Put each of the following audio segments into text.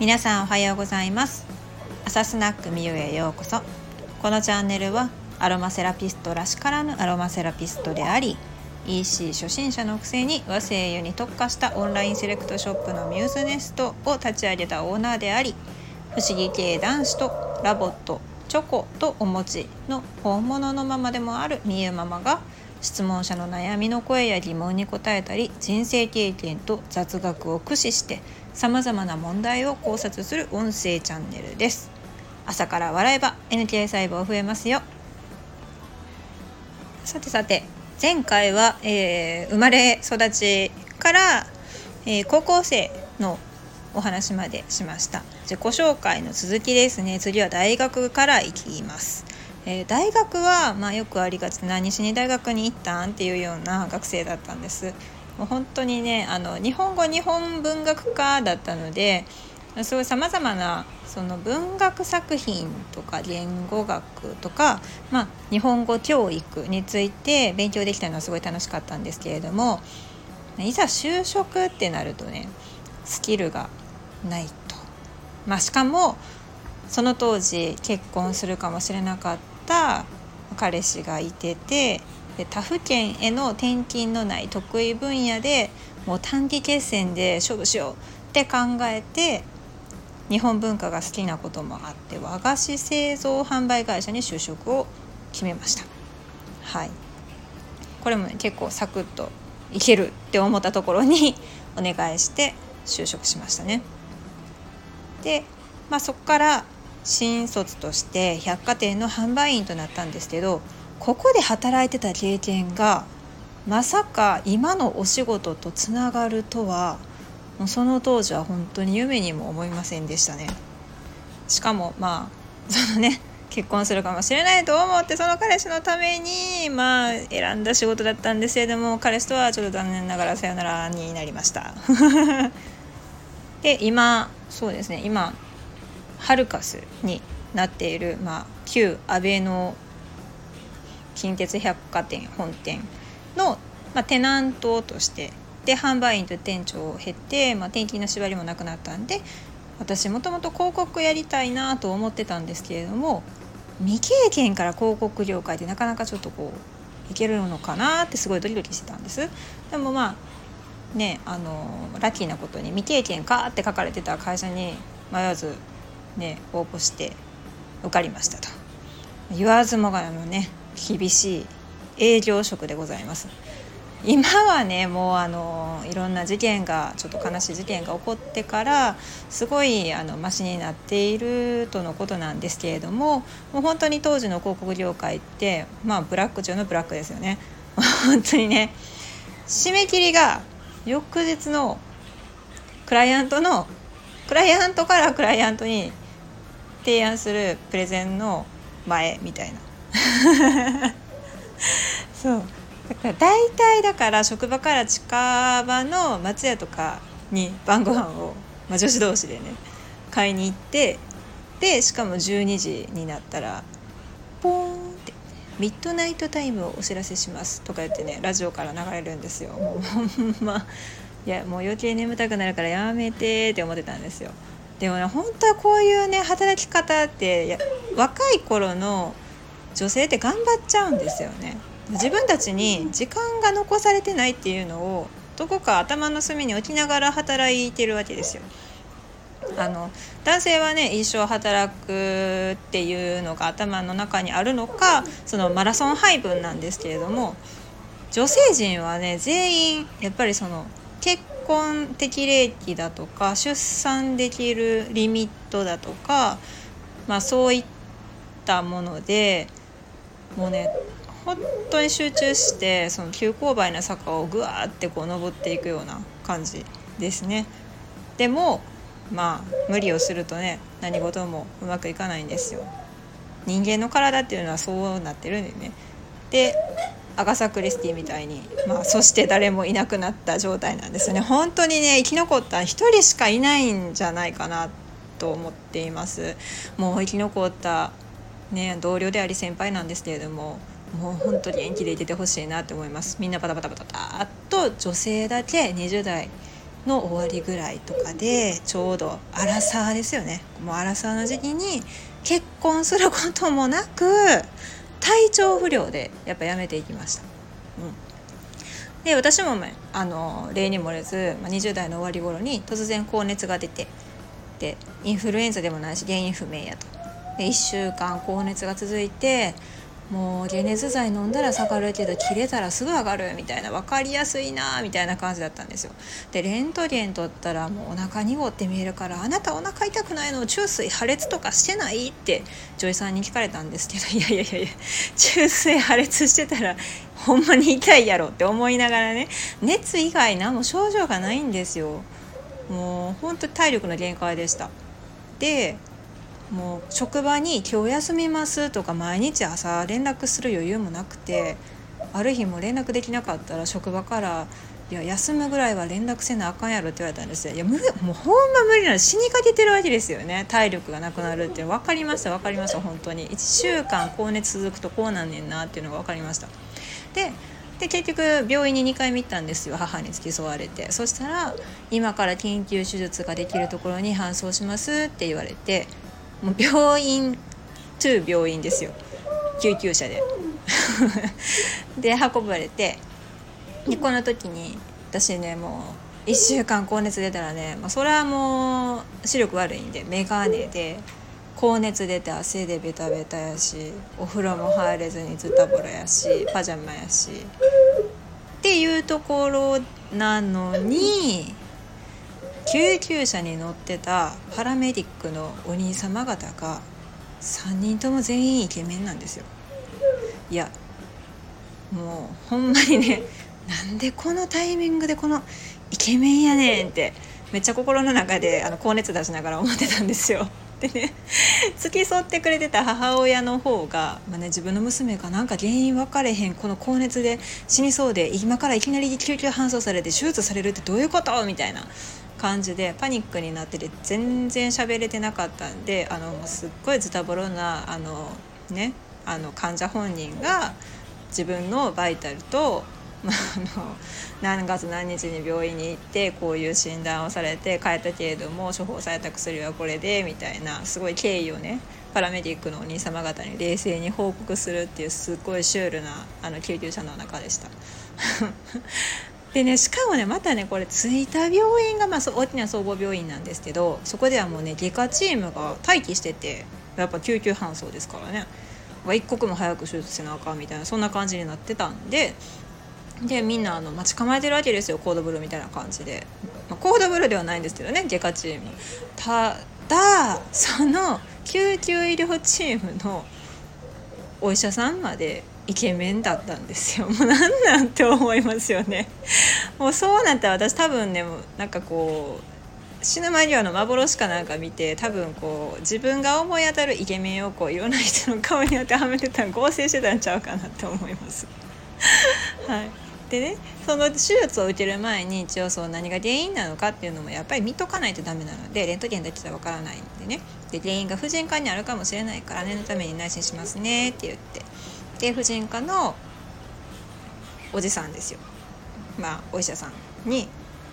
皆さんおはようございます。朝スナックみゆへようこそ。このチャンネルはアロマセラピストらしからぬアロマセラピストであり EC 初心者のくせに和製油に特化したオンラインセレクトショップのミューズネストを立ち上げたオーナーであり不思議系男子とラボットチョコとお餅の本物のママでもあるみゆママが質問者の悩みの声や疑問に答えたり人生経験と雑学を駆使してさまざまな問題を考察する音声チャンネルです。朝から笑えば NK 細胞増えますよ。さてさて前回は、えー、生まれ育ちから、えー、高校生のお話までしました。自己紹介の続きですね。次は大学から行きます。えー、大学は、まあ、よくありがちな西に大学に行ったんっていうような学生だったんです。もう本当にねあの日本語日本文学科だったのですごいさまざまなその文学作品とか言語学とか、まあ、日本語教育について勉強できたのはすごい楽しかったんですけれどもいざ就職ってなるとねスキルがないと。まあ、しかもその当時結婚するかもしれなかった彼氏がいててで他府県への転勤のない得意分野でもう短期決戦で勝負しようって考えて日本文化が好きなこともあって和菓子製造販売会社に就職を決めました。はい。これもね結構サクッといけるって思ったところにお願いして就職しましたね。で、まあ、そこから新卒として百貨店の販売員となったんですけどここで働いてた経験がまさか今のお仕事とつながるとはもうその当時は本当に夢にも思いませんでしたね。しかもまあそのね結婚するかもしれないと思ってその彼氏のためにまあ選んだ仕事だったんですけれども彼氏とはちょっと残念ながらさよならになりました。で今そうですね今ハルカスになっている、まあ、旧安倍の近鉄百貨店本店の、まあ、テナントとしてで販売員と店長を経て、まあ、転勤の縛りもなくなったんで私もともと広告やりたいなと思ってたんですけれども未経験から広告業界でなかなかちょっとこういけるのかなってすごいドキドキしてたんです。でもまあねあのラッキーなことに未経験かって書かれてた会社に迷わずね応募して受かりましたと。言わずもがなのね厳しい営業職でございます。今はねもうあのいろんな事件がちょっと悲しい事件が起こってからすごいあのマシになっているとのことなんですけれどももう本当に当時の広告業界ってまあブラック中のブラックですよね。本当にね締め切りが翌日のクライアントのクライアントからクライアントに提案するプレゼンの前みたいな。そう。だから大体だから職場から近場の松屋とかに晩ご飯を、まあ、女子同士でね買いに行ってでしかも12時になったらポーンって「ミッドナイトタイムをお知らせします」とか言ってねラジオから流れるんですよ。もうほんま。いやもう余計眠たくなるからやめてって思ってたんですよ。でもね本当はこういうね働き方って若い頃の女性って頑張っちゃうんですよね。自分たちに時間が残されてないっていうのをどこか頭の隅に置きながら働いてるわけですよ。あの男性はね一生働くっていうのが頭の中にあるのかそのマラソン配分なんですけれども女性陣はね全員やっぱりその結婚適齢期だとか出産できるリミットだとか、まあ、そういったものでもうね本当に集中してその急勾配な坂をぐわーってこう登っていくような感じですね。でもまあ無理をするとね何事もうまくいかないんですよ。人間の体っていうのはそうなってるんでね。でアガサ・クリスティみたいに、まあ、そして誰もいなくなった状態なんですね本当にね生き残った1人しかいないんじゃないかなと思っていますもう生き残ったね同僚であり先輩なんですけれどももう本当に元気でいててほしいなって思いますみんなバタバタバタバタと女性だけ20代の終わりぐらいとかでちょうどアラサーですよねもうアラサーの時期に結婚することもなく体調不良でやっぱやめていきました。うん、で私も、あの例に漏れず、まあ、20代の終わり頃に突然高熱が出てでインフルエンザでもないし原因不明やと。1週間高熱が続いてもう解熱剤飲んだら下がるけど切れたらすぐ上がるみたいな分かりやすいなみたいな感じだったんですよ。でレントゲン取ったらもうお腹濁って見えるから「あなたお腹痛くないの？中水破裂とかしてない?」って女医さんに聞かれたんですけど「いやいやいやいや中水破裂してたらほんまに痛いやろ」って思いながらね熱以外何も症状がないんですよ。もうほんと体力の限界でした。でもう職場に「今日休みます」とか毎日朝連絡する余裕もなくてある日も連絡できなかったら職場から「いや休むぐらいは連絡せなあかんやろ」って言われたんですよ。いやもうほんま無理なの死にかけてるわけですよね。体力がなくなるって。分かりました分かりました。本当に。1週間高熱続くとこうなんねんなっていうのが分かりました。でで結局病院に2回見たんですよ。母に付き添われて。そしたら「今から緊急手術ができるところに搬送します」って言われてもう病院トゥ病院ですよ。救急車で。で運ばれてでこの時に私ねもう1週間高熱出たらね、まあ、それはもう視力悪いんで眼鏡で高熱出て汗でベタベタやしお風呂も入れずにズタボロやしパジャマやし。っていうところなのに救急車に乗ってたパラメディックのお兄様方が3人とも全員イケメンなんですよ。いやもうほんまにねなんでこのタイミングでこのイケメンやねんってめっちゃ心の中であの高熱出しながら思ってたんですよ。でね付き添ってくれてた母親の方が、まあね、自分の娘がなんか原因分かれへんこの高熱で死にそうで今からいきなり救急搬送されて手術されるってどういうこと？みたいな。感じでパニックになってて全然喋れてなかったんであのすっごいズタボロなあの、ね、あの患者本人が自分のバイタルと、まあ、あの何月何日に病院に行ってこういう診断をされて帰ったけれども処方された薬はこれでみたいなすごい経緯をねパラメディックのお兄様方に冷静に報告するっていうすっごいシュールなあの救急車の中でした。でねしかもねまたねこれ着いた病院が、まあ、大きな総合病院なんですけどそこではもうね外科チームが待機しててやっぱ救急搬送ですからね。一刻も早く手術せなあかんみたいなそんな感じになってたんででみんなあの待ち構えてるわけですよコードブルーみたいな感じで、まあ、コードブルーではないんですけどね外科チーム。ただその救急医療チームのお医者さんまでイケメンだったんですよ。もうなんなんて思いますよね。もうそうなったら私多分ねなんかこう死ぬ間際の幻かなんか見て多分こう自分が思い当たるイケメンをこういろんな人の顔に当てはめてたら合成してたんちゃうかなって思います。はい。でねその手術を受ける前に一応そう何が原因なのかっていうのもやっぱり見とかないとダメなのでレントゲンだけじゃわからないんでね。で原因が婦人科にあるかもしれないから念のために内診しますねって言って。で婦人科のおじさんですよまあお医者さんに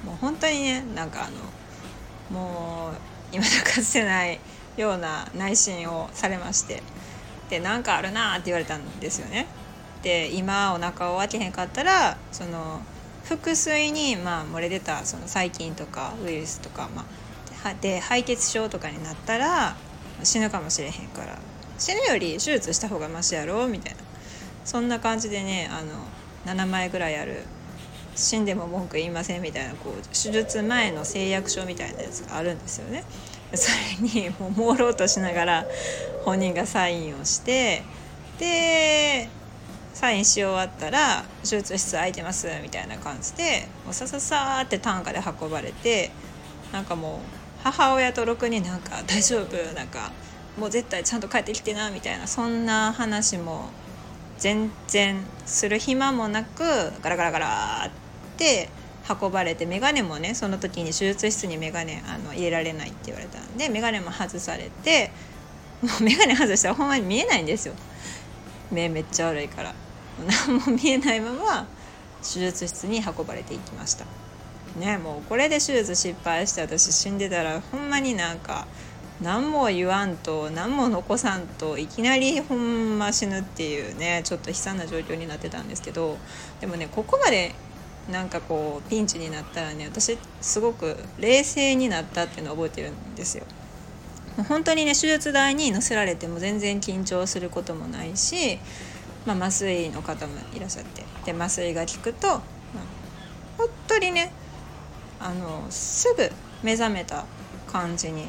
もう本当にねなんかあのもう今だかつてないような内診をされましてでなんかあるなって言われたんですよね。で今お腹を開けへんかったらその腹水にまあ漏れ出たその細菌とかウイルスとか、まあ、で敗血症とかになったら死ぬかもしれへんから死ぬより手術した方がマシやろみたいなそんな感じでねあの7枚ぐらいある死んでも文句言いませんみたいなこう手術前の誓約書みたいなやつがあるんですよね。それにもう朦朧としながら本人がサインをしてでサインし終わったら「手術室空いてます」みたいな感じでもうさささって担架で運ばれてなんかもう母親とろくになんか「大丈夫？なんかもう絶対ちゃんと帰ってきてな」みたいなそんな話も全然する暇もなくガラガラガラって運ばれて眼鏡もねその時に手術室に眼鏡あの入れられないって言われたんで眼鏡も外されてもう 眼鏡外したらほんまに見えないんですよ。目めっちゃ悪いから。何も見えないまま手術室に運ばれていきました。ねもうこれで手術失敗して私死んでたらほんまになんか何も言わんと何も残さんといきなりほんま死ぬっていうねちょっと悲惨な状況になってたんですけどでもねここまでなんかこうピンチになったらね私すごく冷静になったっていうのを覚えてるんですよ。本当にね手術台に乗せられても全然緊張することもないし、まあ、麻酔の方もいらっしゃってで麻酔が効くと、まあ、本当にねあのすぐ目覚めた感じに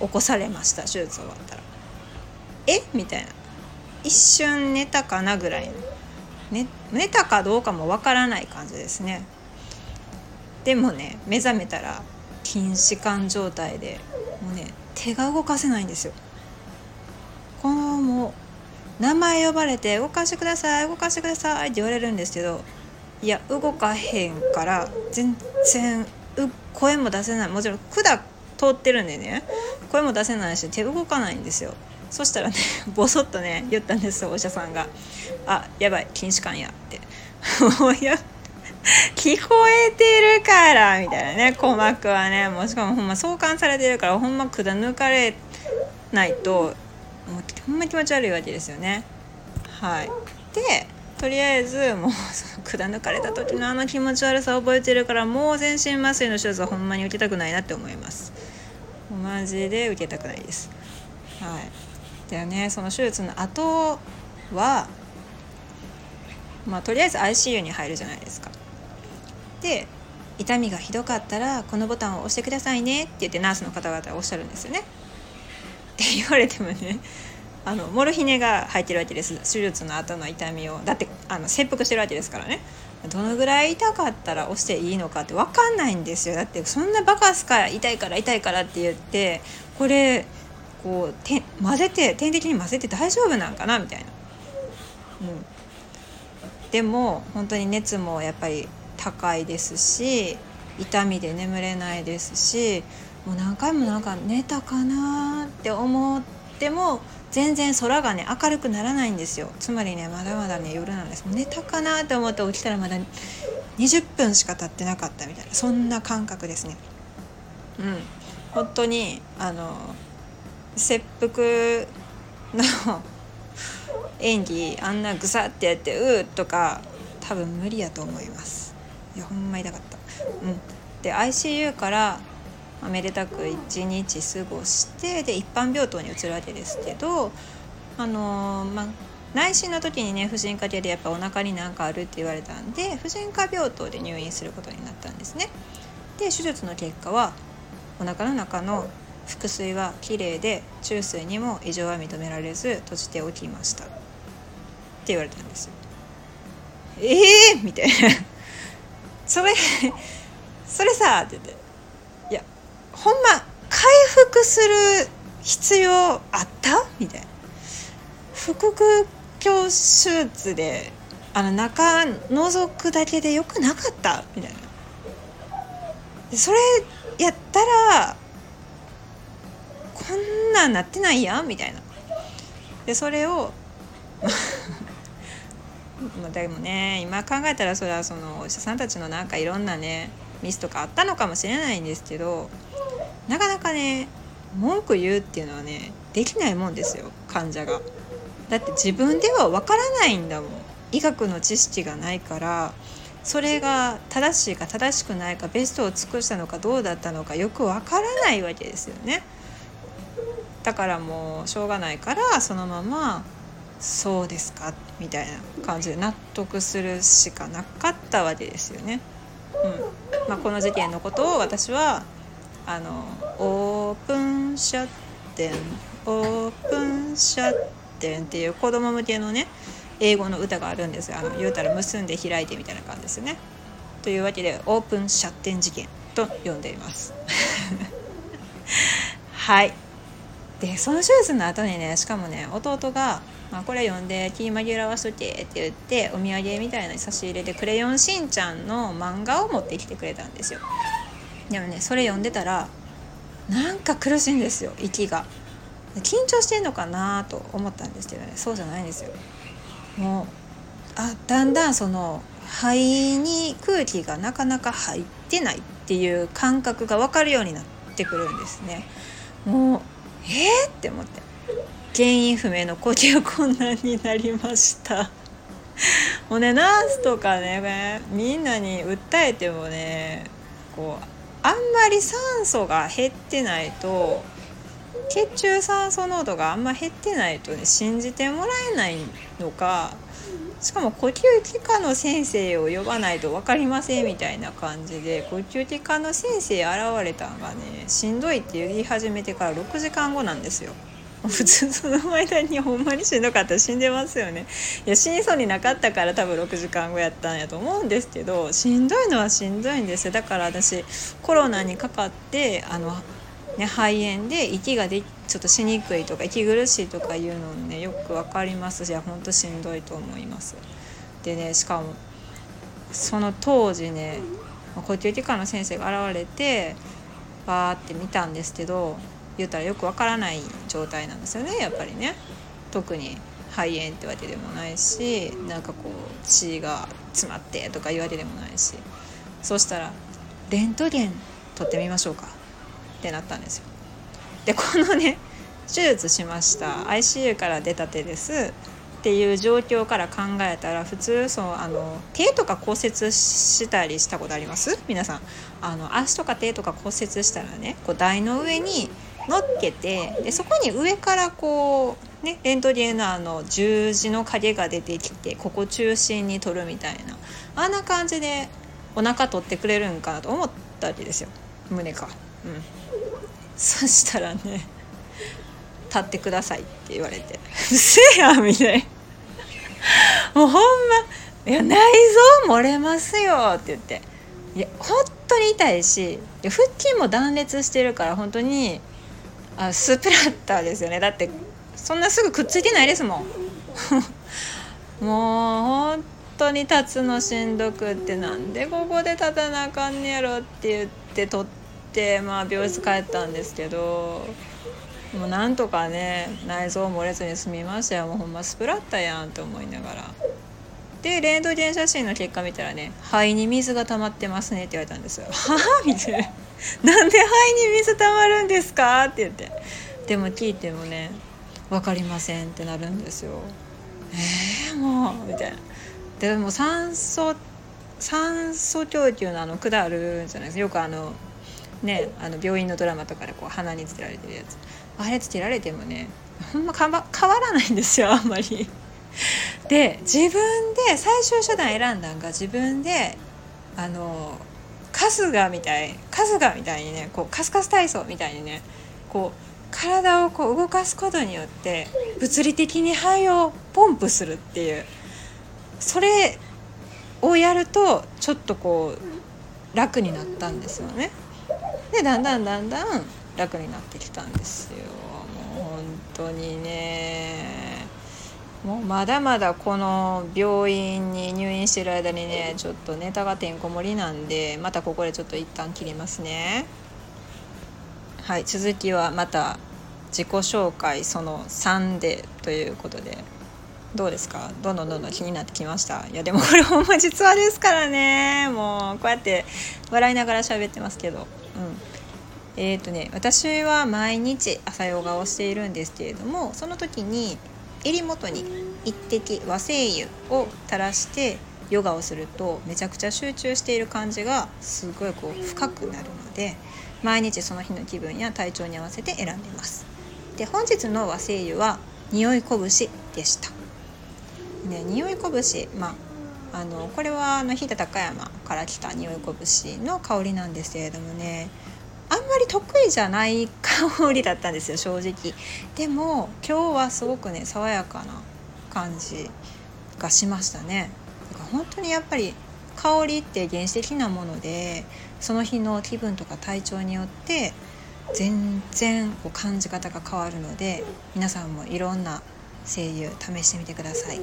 起こされました手術終わったら。え？みたいな。一瞬寝たかなぐらいの、ね、寝たかどうかもわからない感じですね。でもね目覚めたら筋弛緩状態でもうね手が動かせないんですよ。このもう名前呼ばれて「動かしてください動かしてください」って言われるんですけどいや動かへんから全然声も出せない。もちろん管通ってるんでね声も出せないし手動かないんですよ。そしたらねボソッとね言ったんですお医者さんが「あやばい筋弛緩や」って「もうや聞こえてるから」みたいなね鼓膜はねもうしかもほんま相関されてるからほんま管抜かれないともうほんま気持ち悪いわけですよね。はい。でとりあえずもうその管抜かれた時のあの気持ち悪さ覚えてるからもう全身麻酔の手術はほんまに受けたくないなって思います。マジで受けたくないです。はい。でね。その手術の後はまあとりあえず ICU に入るじゃないですか。で痛みがひどかったらこのボタンを押してくださいね。って言ってナースの方々はおっしゃるんですよね。って言われてもねあのモルヒネが入ってるわけです。手術の後の痛みを。だってあの切腹してるわけですからね。どのぐらい痛かったら押していいのかって分かんないんですよ。だってそんなバカすか痛いから痛いからって言ってこれこうて混ぜて点滴に混ぜて大丈夫なんかなみたいな、うん、でも本当に熱もやっぱり高いですし痛みで眠れないですしもう何回もなんか寝たかなって思っても全然空がね明るくならないんですよ。つまりねまだまだね夜なんです。寝たかなって思って起きたらまだ20分しか経ってなかったみたいな。そんな感覚ですね。うん。本当にあの切腹の 演技あんなぐさってやって「うー」とか多分無理やと思います。いやほんま痛かった。うん。で ICU からめでたく1日過ごしてで一般病棟に移るわけですけどあのー、まあ内診の時にね婦人科系でやっぱお腹に何かあるって言われたんで婦人科病棟で入院することになったんですね。で手術の結果はお腹の中の腹水はきれいで中水にも異常は認められず閉じておきましたって言われたんですよ。ええー、みたいなそれそれさって言ってほんま回復する必要あった？みたいな。腹腔鏡手術であの中覗くだけでよくなかった？みたいな。それやったらこんなんなってないやん？みたいな。でそれを まあでもね今考えたらそれはそのお医者さんたちのなんかいろんなねミスとかあったのかもしれないんですけどなかなかね文句言うっていうのはねできないもんですよ患者が。だって自分ではわからないんだもん医学の知識がないからそれが正しいか正しくないかベストを尽くしたのかどうだったのかよくわからないわけですよね。だからもうしょうがないからそのまま「そうですか」みたいな感じで納得するしかなかったわけですよね。うんまあ、この事件のことを私はあのオープンシャッテンオープンシャッテンっていう子供向けのね英語の歌があるんですあの言うたら結んで開いてみたいな感じですね。というわけでオープンシャッテン事件と呼んでいます。はいでその手術の後にねしかもね弟が「まあ、これ読んで気紛らわしとけ」って言ってお土産みたいな差し入れで「クレヨンしんちゃん」の漫画を持ってきてくれたんですよ。でもねそれ読んでたらなんか苦しいんですよ息が緊張してんのかなと思ったんですけどねそうじゃないんですよもうあだんだんその肺に空気がなかなか入ってないっていう感覚が分かるようになってくるんですね。もうえー、って思って原因不明の呼吸困難になりました。もうねナースとかねみんなに訴えてもねこうあんまり酸素が減ってないと血中酸素濃度があんま減ってないとね信じてもらえないのかしかも呼吸器科の先生を呼ばないと分かりませんみたいな感じで呼吸器科の先生現れたんがねしんどいって言い始めてから6時間後なんですよ。普通その間にほんまにしんどかったら死んでますよね。いや死にそうになかったから多分6時間後やったんやと思うんですけどしんどいのはしんどいんですだから私コロナにかかってあの、ね、肺炎で息がでちょっとしにくいとか息苦しいとかいうのねよく分かりますしほんとしんどいと思います。でねしかもその当時ね呼吸器科の先生が現れてバーって見たんですけど言ったらよくわからない状態なんですよねやっぱりね。特に肺炎ってわけでもないしなんかこう血が詰まってとか言われでもないし。そしたら「レントゲン取ってみましょうか」ってなったんですよ。でこのね手術しました。ICU から出たてです。っていう状況から考えたら普通そうあの手とか骨折したりしたことあります？皆さん。あの足とか手とか骨折したらねこう台の上に乗っけてでそこに上からこうねレントゲンのあの十字の影が出てきてここ中心に取るみたいなあんな感じでお腹取ってくれるんかなと思ったわけですよ。胸かうん。そしたらね「立ってください」って言われて「うせえや」みたいな。もうほんま「いや内臓漏れますよ」って言って。いや本当に痛いし腹筋も断裂してるから本当にあスプラッターですよね。だってそんなすぐくっついてないですもん。もう本当に立つのしんどくってなんでここで立たなあかんねやろって言って取ってまあ病室帰ったんですけどもうなんとかね内臓漏れずに済みましたよ。もうほんまスプラッターやんと思いながら。でレントゲン写真の結果見たらね肺に水が溜まってますねって言われたんですよ。はあみたいな。なんで肺に水たまるんですか?」って言ってでも聞いてもね「分かりません」ってなるんですよ。えー、もうみたいな。でも酸素酸素供給のあの管あるじゃないですかよくあのねあの病院のドラマとかでこう鼻につけられてるやつあれつけられてもねほんま変わらないんですよあんまり。で自分で最終手段選んだんが自分であの春日みたい春日みたいにねこうカスカス体操みたいにねこう体をこう動かすことによって物理的に肺をポンプするっていうそれをやるとちょっとこう楽になったんですよね。でだんだんだんだん楽になってきたんですよ。もう本当にねもうまだまだこの病院に入院してる間にねちょっとネタがてんこ盛りなんでまたここでちょっと一旦切りますね。はい続きはまた自己紹介その3でということで。どうですか？どんどんどんどん気になってきました？いやでもこれほんま実話ですからね。もうこうやって笑いながら喋ってますけど。うん。えーとね、私は毎日朝ヨガをしているんですけれどもその時に襟元に一滴和精油を垂らしてヨガをするとめちゃくちゃ集中している感じがすごいこう深くなるので毎日その日の気分や体調に合わせて選んでます。で本日の和精油は匂いこぶしでした。ね匂いこぶしまああのこれはあの飛騨高山から来た匂いこぶしの香りなんですけれどもねまり得意じゃない香りだったんですよ 正直。でも今日はすごくね爽やかな感じがしましたね。だから本当にやっぱり香りって原始的なものでその日の気分とか体調によって全然こう感じ方が変わるので皆さんもいろんな声優試してみてください。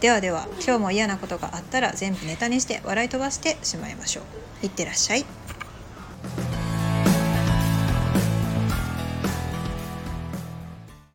ではでは今日も嫌なことがあったら全部ネタにして笑い飛ばしてしまいましょう。いってらっしゃい。